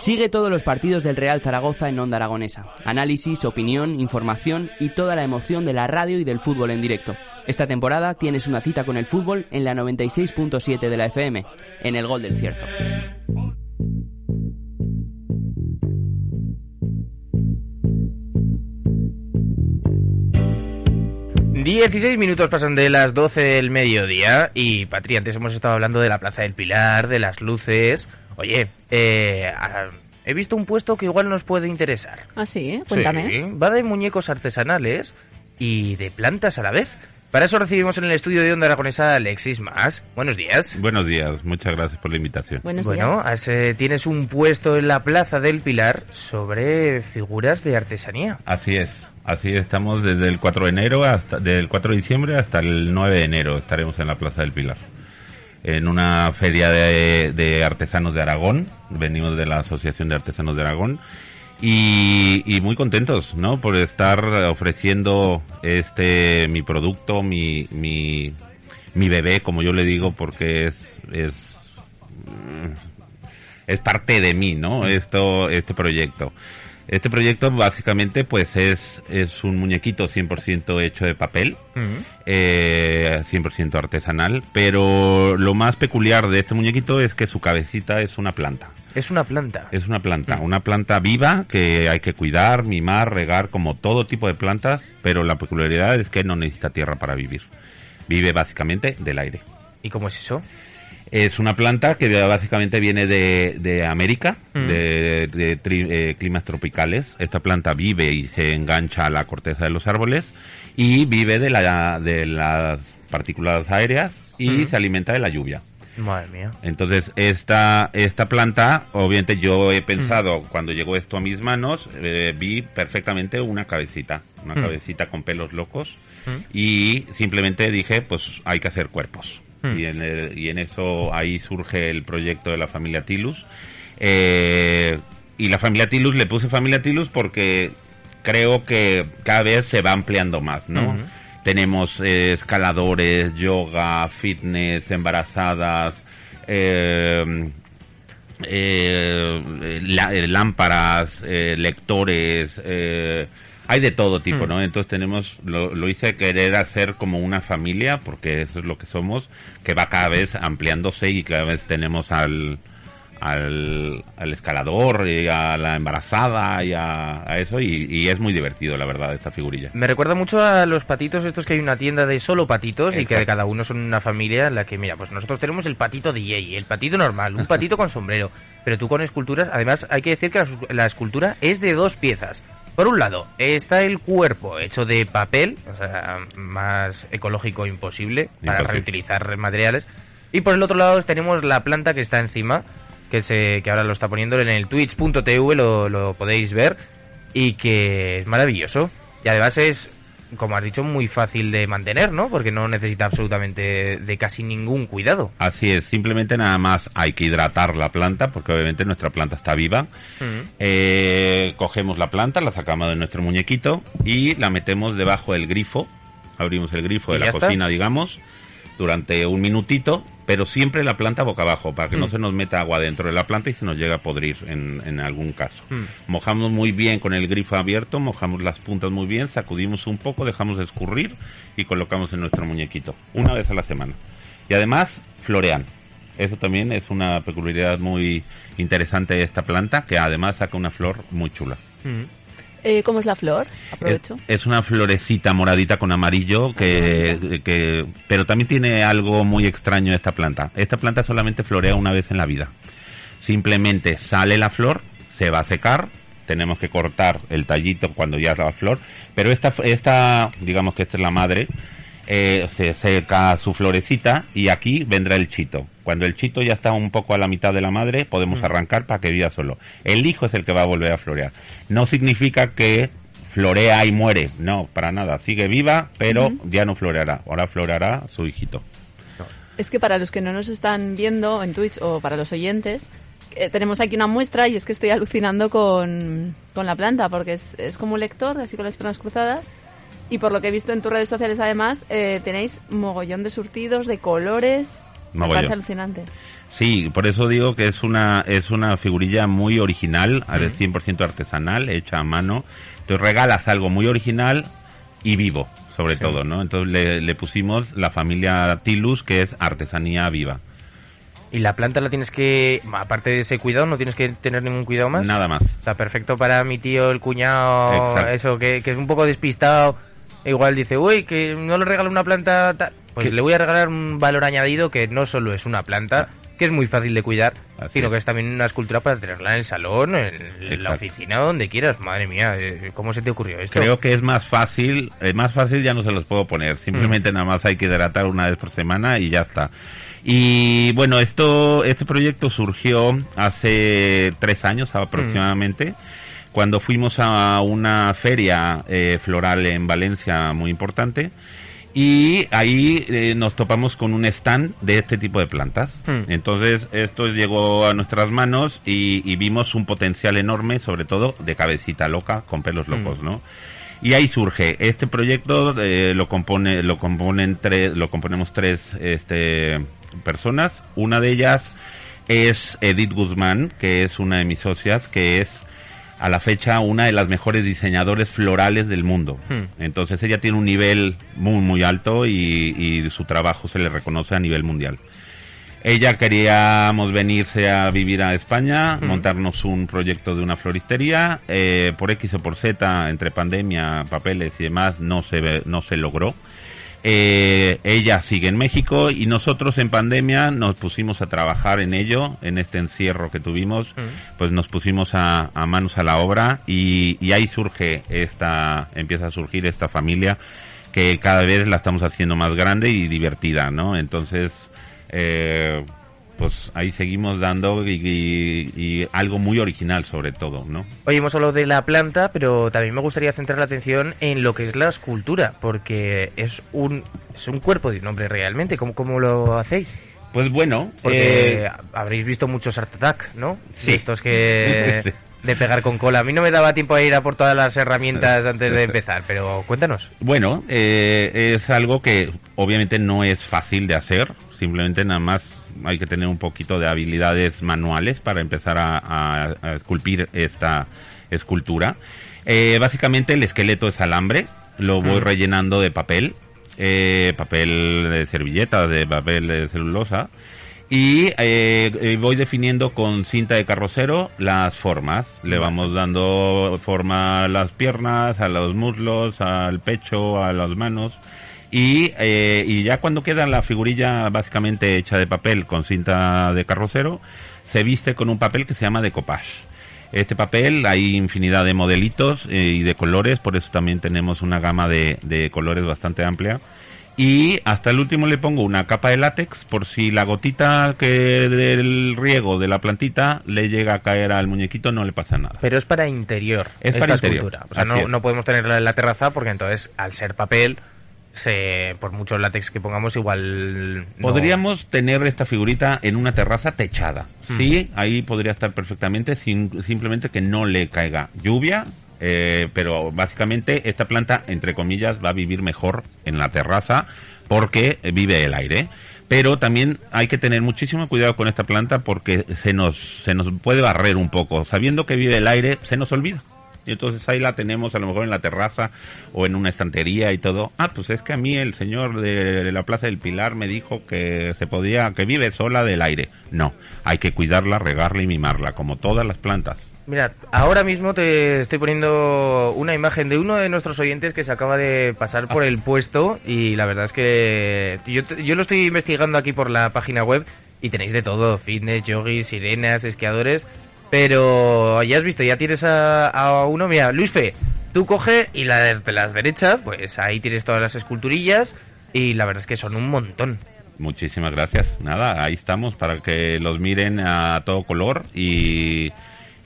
Sigue todos los partidos del Real Zaragoza en Onda Aragonesa. Análisis, opinión, información y toda la emoción de la radio y del fútbol en directo. Esta temporada tienes una cita con el fútbol en la 96.7 de la FM, en el Gol del Cierto. 16 minutos pasan de las 12 del mediodía y Patri, antes hemos estado hablando de la Plaza del Pilar, de las luces. Oye, eh, he visto un puesto que igual nos puede interesar. Ah, sí, cuéntame. Sí, va de muñecos artesanales y de plantas a la vez. Para eso recibimos en el estudio de Onda Aragonesa a Alexis Más. Buenos días. Buenos días, muchas gracias por la invitación. Buenos Bueno, días. has, eh, tienes un puesto en la Plaza del Pilar sobre figuras de artesanía. Así es, así estamos desde el 4 de enero hasta del 4 de diciembre hasta el 9 de enero estaremos en la Plaza del Pilar. En una feria de, artesanos de Aragón, venimos de la Asociación de Artesanos de Aragón y, y muy contentos, ¿no? Por estar ofreciendo este mi producto, mi, mi, mi bebé, como yo le digo, porque es, es es parte de mí, ¿no? Esto, este proyecto. Este proyecto básicamente pues es, es un muñequito 100% hecho de papel, eh, 100% artesanal, pero lo más peculiar de este muñequito es que su cabecita es una planta. Es una planta. Es una planta, una planta viva que hay que cuidar, mimar, regar, como todo tipo de plantas, pero la peculiaridad es que no necesita tierra para vivir. Vive básicamente del aire. ¿Y cómo es eso? Es una planta que básicamente viene de, de América, Mm. de, de tri- eh, climas tropicales. Esta planta vive y se engancha a la corteza de los árboles y vive de, la, de las partículas aéreas y Mm. se alimenta de la lluvia. Madre mía. Entonces, esta, esta planta, obviamente yo Mm. he pensado, cuando llegó esto a mis manos, eh, vi perfectamente una cabecita, una Mm. cabecita con pelos locos, Mm. y simplemente dije, pues hay que hacer cuerpos. Mm. Y, en el- y en eso ahí surge el proyecto de la familia Tilus. Eh, y la familia Tilus, le puse familia Tilus porque creo que cada vez se va ampliando más, ¿no? Ujú. Tenemos eh, escaladores, yoga, fitness, embarazadas, eh, eh, la- eh, lámparas, eh, lectores, eh, hay de todo tipo, Mm. ¿no? Entonces tenemos, lo, lo hice querer hacer como una familia, porque eso es lo que somos, que va cada vez ampliándose y cada vez tenemos al, al, al escalador y a la embarazada y a, a eso y, y es muy divertido, la verdad, esta figurilla. Me recuerda mucho a los patitos estos que hay una tienda de solo patitos y que cada uno son una familia en la que, mira, pues nosotros tenemos el patito DJ, el patito normal, un patito con sombrero, pero tú con esculturas, además hay que decir que la, escultura es de dos piezas. Por un lado, está el cuerpo hecho de papel, o sea, más ecológico imposible, para reutilizar materiales. Y por el otro lado tenemos la planta que está encima, que, se, que ahora lo está poniendo en el twitch.tv, lo, lo podéis ver, y que es maravilloso. Y además es, como has dicho, muy fácil de mantener, ¿no? Porque no necesita absolutamente de casi ningún cuidado. Así es, simplemente nada más hay que hidratar la planta, porque obviamente nuestra planta está viva. Mm. Eh, cogemos la planta, la sacamos de nuestro muñequito y la metemos debajo del grifo. Abrimos el grifo de ¿Y la está? cocina, digamos, durante un minutito, pero siempre la planta boca abajo, para que no Mm. se nos meta agua dentro de la planta y se nos llegue a podrir en, en algún caso. Mm. Mojamos muy bien con el grifo abierto, mojamos las puntas muy bien, sacudimos un poco, dejamos de escurrir y colocamos en nuestro muñequito, una vez a la semana. Y además, florean. Eso también es una peculiaridad muy interesante de esta planta, que además saca una flor muy chula. Mm. Eh, ¿Cómo es la flor? Aprovecho. Es, es una florecita moradita con amarillo, que, que, pero también tiene algo muy extraño esta planta. Esta planta solamente florea una vez en la vida. Simplemente sale la flor, se va a secar, tenemos que cortar el tallito cuando ya la flor, pero esta, esta digamos que esta es la madre, eh, se seca su florecita y aquí vendrá el chito. Cuando el chito ya está un poco a la mitad de la madre, podemos Mm. arrancar para que viva solo. El hijo es el que va a volver a florear. No significa que florea y muere, no, para nada. Sigue viva, pero ya no floreará. Ahora floreará su hijito. Es que para los que no nos están viendo en Twitch o para los oyentes, eh, tenemos aquí una muestra y es que estoy alucinando con, con la planta porque es, es como un lector, así con las piernas cruzadas. Y por lo que he visto en tus redes sociales, además, eh, tenéis mogollón de surtidos, de colores. Me parece alucinante. Sí, por eso digo que es una es una figurilla muy original, al 100% artesanal, hecha a mano. Te regalas algo muy original y vivo, sobre todo, ¿no? Entonces le, le pusimos la familia Tilus, que es artesanía viva. Y la planta la tienes que, aparte de ese cuidado, no tienes que tener ningún cuidado más. Nada más. Está perfecto para mi tío, el cuñado, Exacto. eso, que, que es un poco despistado. Igual dice, uy, que no le regalo una planta. ta-". Pues le voy a regalar un valor añadido que no solo es una planta, que es muy fácil de cuidar, Así sino es. que es también una escultura para tenerla en el salón, en la oficina, donde quieras. Madre mía, eh, ¿cómo se te ocurrió esto? Creo que es más fácil, eh, más fácil ya no se los puedo poner, simplemente Mm. nada más hay que hidratar una vez por semana y ya está. Y bueno, esto, este proyecto surgió hace tres años aproximadamente, cuando fuimos a una feria eh, floral en Valencia muy importante. Y ahí eh, nos topamos con un stand de este tipo de plantas. Hmm. Entonces esto llegó a nuestras manos y, y vimos un potencial enorme, sobre todo de cabecita loca con pelos locos, Hmm. ¿no? Y ahí surge este proyecto, eh, lo compone, lo componen tres, lo componemos tres, este, personas. Una de ellas es Edith Guzmán, que es una de mis socias, que es a la fecha una de las mejores diseñadores florales del mundo. Hmm. Entonces ella tiene un nivel muy muy alto y, y su trabajo se le reconoce a nivel mundial. Ella queríamos venirse a vivir a España, Hmm. montarnos un proyecto de una floristería. eh, por X o por Z, entre pandemia, papeles y demás, no se, no se logró. Eh, ella sigue en México y nosotros en pandemia nos pusimos a trabajar en ello, en este encierro que tuvimos, Mm. pues nos pusimos a, a manos a la obra y, y ahí surge esta, empieza a surgir esta familia que cada vez la estamos haciendo más grande y divertida, ¿no? Entonces, eh, pues ahí seguimos dando y, y- y algo muy original sobre todo, ¿no? Oye, hemos hablado de la planta, pero también me gustaría centrar la atención en lo que es la escultura, porque es un, es un cuerpo de un hombre realmente. ¿Cómo, cómo lo hacéis? Pues bueno, Porque eh, habréis visto muchos Art Attack, ¿no? Sí. Estos que... De pegar con cola. A mí no me daba tiempo a ir a por todas las herramientas antes de empezar, pero cuéntanos. Bueno, eh, es algo que obviamente no es fácil de hacer, simplemente nada más hay que tener un poquito de habilidades manuales para empezar a, a- a esculpir esta escultura. Eh, básicamente el esqueleto es alambre, lo voy Mm. rellenando de papel, eh, papel de servilleta, de papel de celulosa. Y eh, eh, voy definiendo con cinta de carrocero las formas. Le vamos dando forma a las piernas, a los muslos, al pecho, a las manos. Y, eh, y ya cuando queda la figurilla básicamente hecha de papel con cinta de carrocero, se viste con un papel que se llama decoupage. Este papel hay infinidad de modelitos eh, y de colores, por eso también tenemos una gama de, de colores bastante amplia. Y hasta el último le pongo una capa de látex por si la gotita que del riego de la plantita le llega a caer al muñequito no le pasa nada. Pero es para interior. Es para interior, escultura. O sea, no, no podemos tenerla en la terraza porque entonces, al ser papel, se, por mucho látex que pongamos, igual... no- Podríamos tener esta figurita en una terraza techada. Hmm. Sí, ahí podría estar perfectamente, sin, simplemente que no le caiga lluvia. eh, pero básicamente esta planta, entre comillas, va a vivir mejor en la terraza porque vive el aire. Pero también hay que tener muchísimo cuidado con esta planta porque se nos, se nos puede barrer un poco. Sabiendo que vive el aire, se nos olvida. Y entonces ahí la tenemos a lo mejor en la terraza o en una estantería y todo. Ah, pues es que a mí el señor de la Plaza del Pilar me dijo que se podía, que vive sola del aire. No, hay que cuidarla, regarla y mimarla, como todas las plantas. Mira, ahora mismo te estoy poniendo una imagen de uno de nuestros oyentes que se acaba de pasar por el puesto y la verdad es que yo, yo lo estoy investigando aquí por la página web y tenéis de todo, fitness, yogis, sirenas, esquiadores, pero ya has visto, ya tienes a, a uno, mira, Luis Fe, tú coge y la de las derechas, pues ahí tienes todas las esculturillas y la verdad es que son un montón. Muchísimas gracias. Nada, ahí estamos para que los miren a todo color y,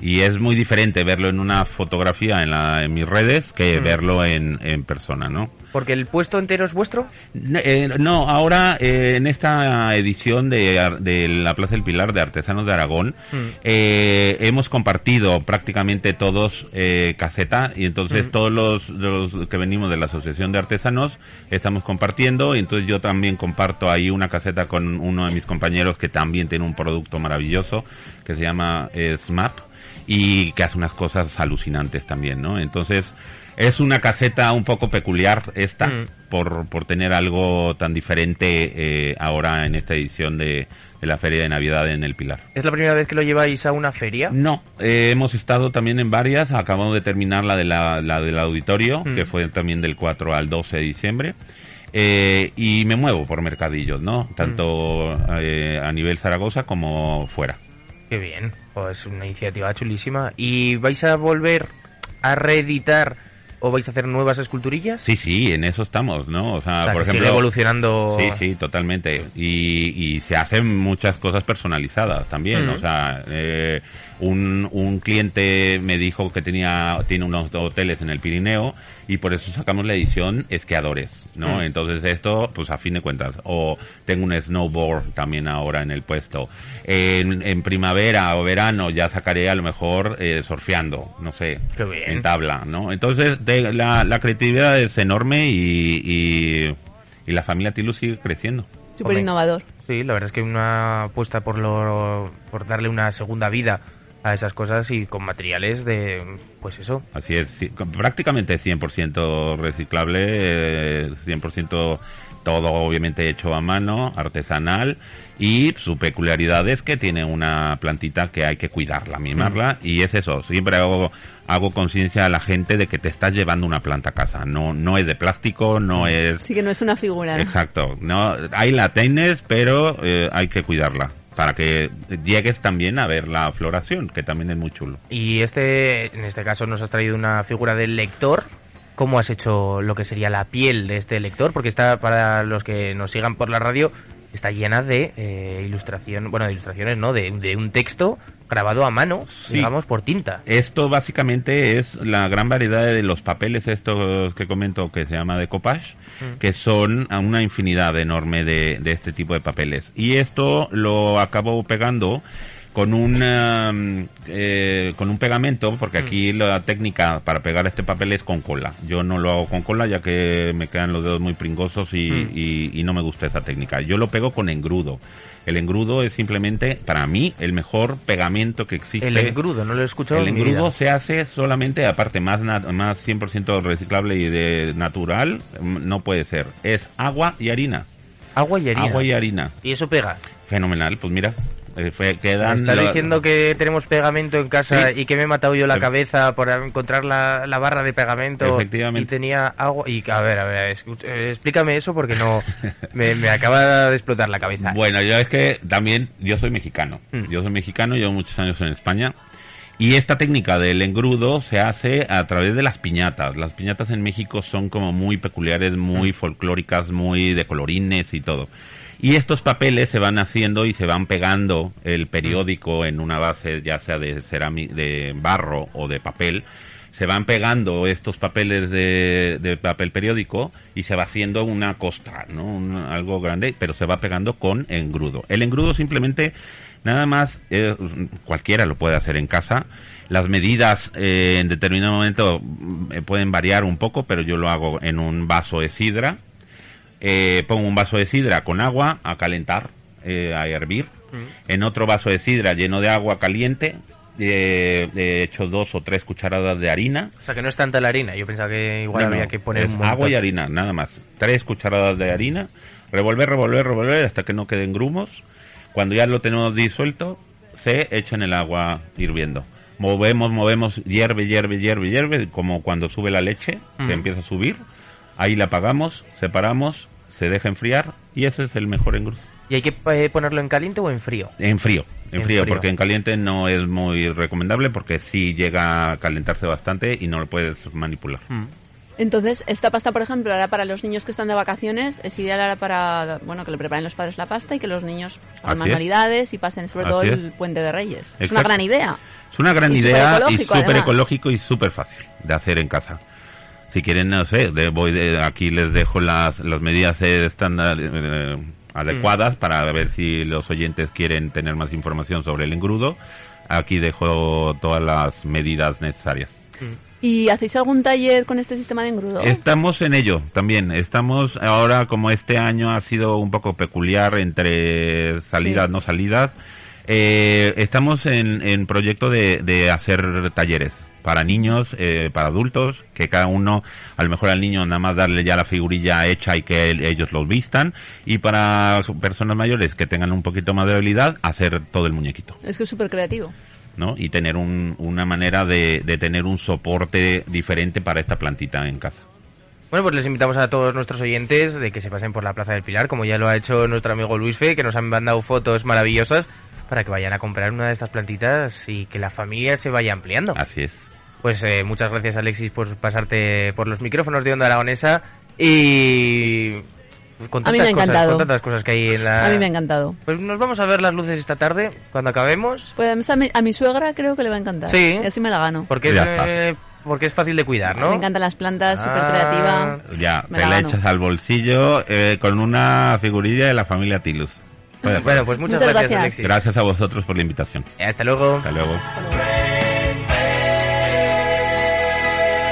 y es muy diferente verlo en una fotografía en, la, en mis redes que Mm. verlo en, en persona, ¿no? Porque el puesto entero es vuestro. No, eh, no, ahora eh, en esta edición de, de la Plaza del Pilar de Artesanos de Aragón Mm. eh, hemos compartido prácticamente todos eh, caseta y entonces Mm. todos los, los que venimos de la Asociación de Artesanos estamos compartiendo y entonces yo también comparto ahí una caseta con uno de mis compañeros que también tiene un producto maravilloso que se llama eh, SMAP y que hace unas cosas alucinantes también, ¿no? Entonces es una caseta un poco peculiar esta Mm. por, por tener algo tan diferente eh, ahora en esta edición de, de la Feria de Navidad en el Pilar. ¿Es la primera vez que lo lleváis a una feria? No, eh, hemos estado también en varias, acabamos de terminar la, de la, la del auditorio, Mm. que fue también del 4 al 12 de diciembre. Eh, y me muevo por mercadillos, ¿no? Tanto eh, a nivel Zaragoza como fuera. Qué bien, pues una iniciativa chulísima. ¿Y vais a volver a reeditar o vais a hacer nuevas esculturillas? Sí, sí, en eso estamos, ¿no? O sea, O sea, por ejemplo... sigue evolucionando. Sí, sí, totalmente. Y, y se hacen muchas cosas personalizadas también. Mm. O sea, eh, un, un cliente me dijo que tenía tiene unos hoteles en el Pirineo y por eso sacamos la edición esquiadores, ¿no? Mm. Entonces esto, pues a fin de cuentas. O tengo un snowboard también ahora en el puesto. En, en primavera o verano ya sacaré a lo mejor eh, surfeando, no sé, Qué bien. en tabla, ¿no? Entonces de- la, la creatividad es enorme y, y, y la familia Tilu sigue creciendo. Súper innovador. Sí, la verdad es que una apuesta por, lo, por darle una segunda vida a esas cosas y con materiales de, pues eso, Así es, prácticamente 100% reciclable, eh, 100% todo obviamente hecho a mano, artesanal y su peculiaridad es que tiene una plantita que hay que cuidarla, mimarla y es eso, siempre hago, hago conciencia a la gente de que te estás llevando una planta a casa, no, no es de plástico, no es... Sí que no es una figura. ¿no? Exacto, no, ahí la tienes, pero eh, hay que cuidarla para que llegues también a ver la floración, que también es muy chulo. Y este, en este caso nos has traído una figura del lector. ¿Cómo has hecho lo que sería la piel de este lector? Porque está, para los que nos sigan por la radio, está llena de eh, ilustración, bueno, de ilustraciones, ¿no? De, de un texto grabado a mano, Sí. digamos, por tinta. Esto básicamente es la gran variedad de los papeles estos que comento que se llama decoupage, Mm. que son a una infinidad enorme de, de este tipo de papeles. Y esto lo acabo pegando con un um, eh, con un pegamento porque Mm. aquí la técnica para pegar este papel es con cola yo no lo hago con cola ya que me quedan los dedos muy pringosos y, Mm. y- y no me gusta esa técnica yo lo pego con engrudo el engrudo es simplemente para mí el mejor pegamento que existe El engrudo, no lo he escuchado el en mi engrudo vida. se hace solamente, aparte más, más 100% reciclable y de natural, mm, no puede ser. Es agua y harina. Agua y harina. Agua y harina. Y eso pega. Fenomenal, pues mira, eh, fue, Me quedan... está lo- diciendo que tenemos pegamento en casa Sí. y que me he matado yo la Efe- cabeza por encontrar la, la barra de pegamento Efectivamente. y tenía agua y a ver, a ver, eh, explícame eso porque no me, me acaba de explotar la cabeza. Bueno, yo es que también, yo soy mexicano. Mm. Yo soy mexicano, llevo muchos años en España. Y esta técnica del engrudo se hace a través de las piñatas. Las piñatas en México son como muy peculiares, muy folclóricas, muy de colorines y todo. Y estos papeles se van haciendo y se van pegando el periódico en una base, ya sea de cerámica, de barro o de papel. Se van pegando estos papeles de, papel periódico y se va haciendo una costra, ¿no? Un- algo grande, pero se va pegando con engrudo. El engrudo simplemente, nada más, eh, cualquiera lo puede hacer en casa. Las medidas eh, en determinado momento mm, eh, pueden variar un poco, pero yo lo hago en un vaso de sidra. Eh, pongo un vaso de sidra con agua a calentar, eh, a hervir. En otro vaso de sidra lleno de agua caliente, eh, he hecho dos o tres cucharadas de harina. O sea, que no es tanta la harina. Yo pensaba que igual No, no, había que poner un agua y harina, nada más. Tres cucharadas de harina, revolver, revolver, revolver hasta que no queden grumos. Cuando ya lo tenemos disuelto, se echa en el agua hirviendo. Movemos, movemos, hierve, hierve, hierve, hierve, como cuando sube la leche, Mm. que empieza a subir. Ahí la apagamos, separamos, se deja enfriar y ese es el mejor engrudo. ¿Y hay que eh, ponerlo en caliente o en frío? En frío, en, En frío, frío. porque en caliente no es muy recomendable porque sí llega a calentarse bastante y no lo puedes manipular. Mm. Entonces, esta pasta, por ejemplo, ahora para los niños que están de vacaciones, es ideal ahora para, bueno, que le preparen los padres la pasta y que los niños hagan manualidades y pasen sobre Así todo es. el puente de Reyes. Es una gran idea. Es una gran Y idea y superecológico, súper ecológico y súper fácil de hacer en casa. Si quieren, no sé, de- voy de, aquí les dejo las, las medidas estándar eh, adecuadas Mm. para ver si los oyentes quieren tener más información sobre el engrudo. Aquí dejo todas las medidas necesarias. ¿Y hacéis algún taller con este sistema de engrudo? Estamos en ello también. Estamos ahora, como este año ha sido un poco peculiar entre salidas, Sí. no salidas, eh, estamos en, en proyecto de, de hacer talleres para niños, eh, para adultos, que cada uno, a lo mejor al niño nada más darle ya la figurilla hecha y que él- ellos los vistan, y para personas mayores que tengan un poquito más de habilidad, hacer todo el muñequito. Es que es súper creativo. ¿no? Y tener un- una manera de, de tener un soporte diferente para esta plantita en casa. Bueno, pues les invitamos a todos nuestros oyentes de que se pasen por la Plaza del Pilar, como ya lo ha hecho nuestro amigo Luis Fe, que nos han mandado fotos maravillosas para que vayan a comprar una de estas plantitas y que la familia se vaya ampliando. Así es. Pues eh, muchas gracias Alexis por pasarte por los micrófonos de Onda Aragonesa y con A mí tantas me ha cosas, con tantas cosas que hay en la... A mí me ha encantado. Pues nos vamos a ver las luces esta tarde cuando acabemos, Pues a mi, a mi suegra creo que le va a encantar. Sí. Y así me la gano. porque es, eh, porque es fácil de cuidar, ¿no? Me encantan las plantas, súper Ah. creativa. Ya, Me te la echas al bolsillo eh, con una figurilla de la familia Tilus. Bueno, pues muchas, Muchas gracias, gracias. Alexis. Gracias a vosotros por la invitación. Hasta luego. Hasta luego. Hasta luego.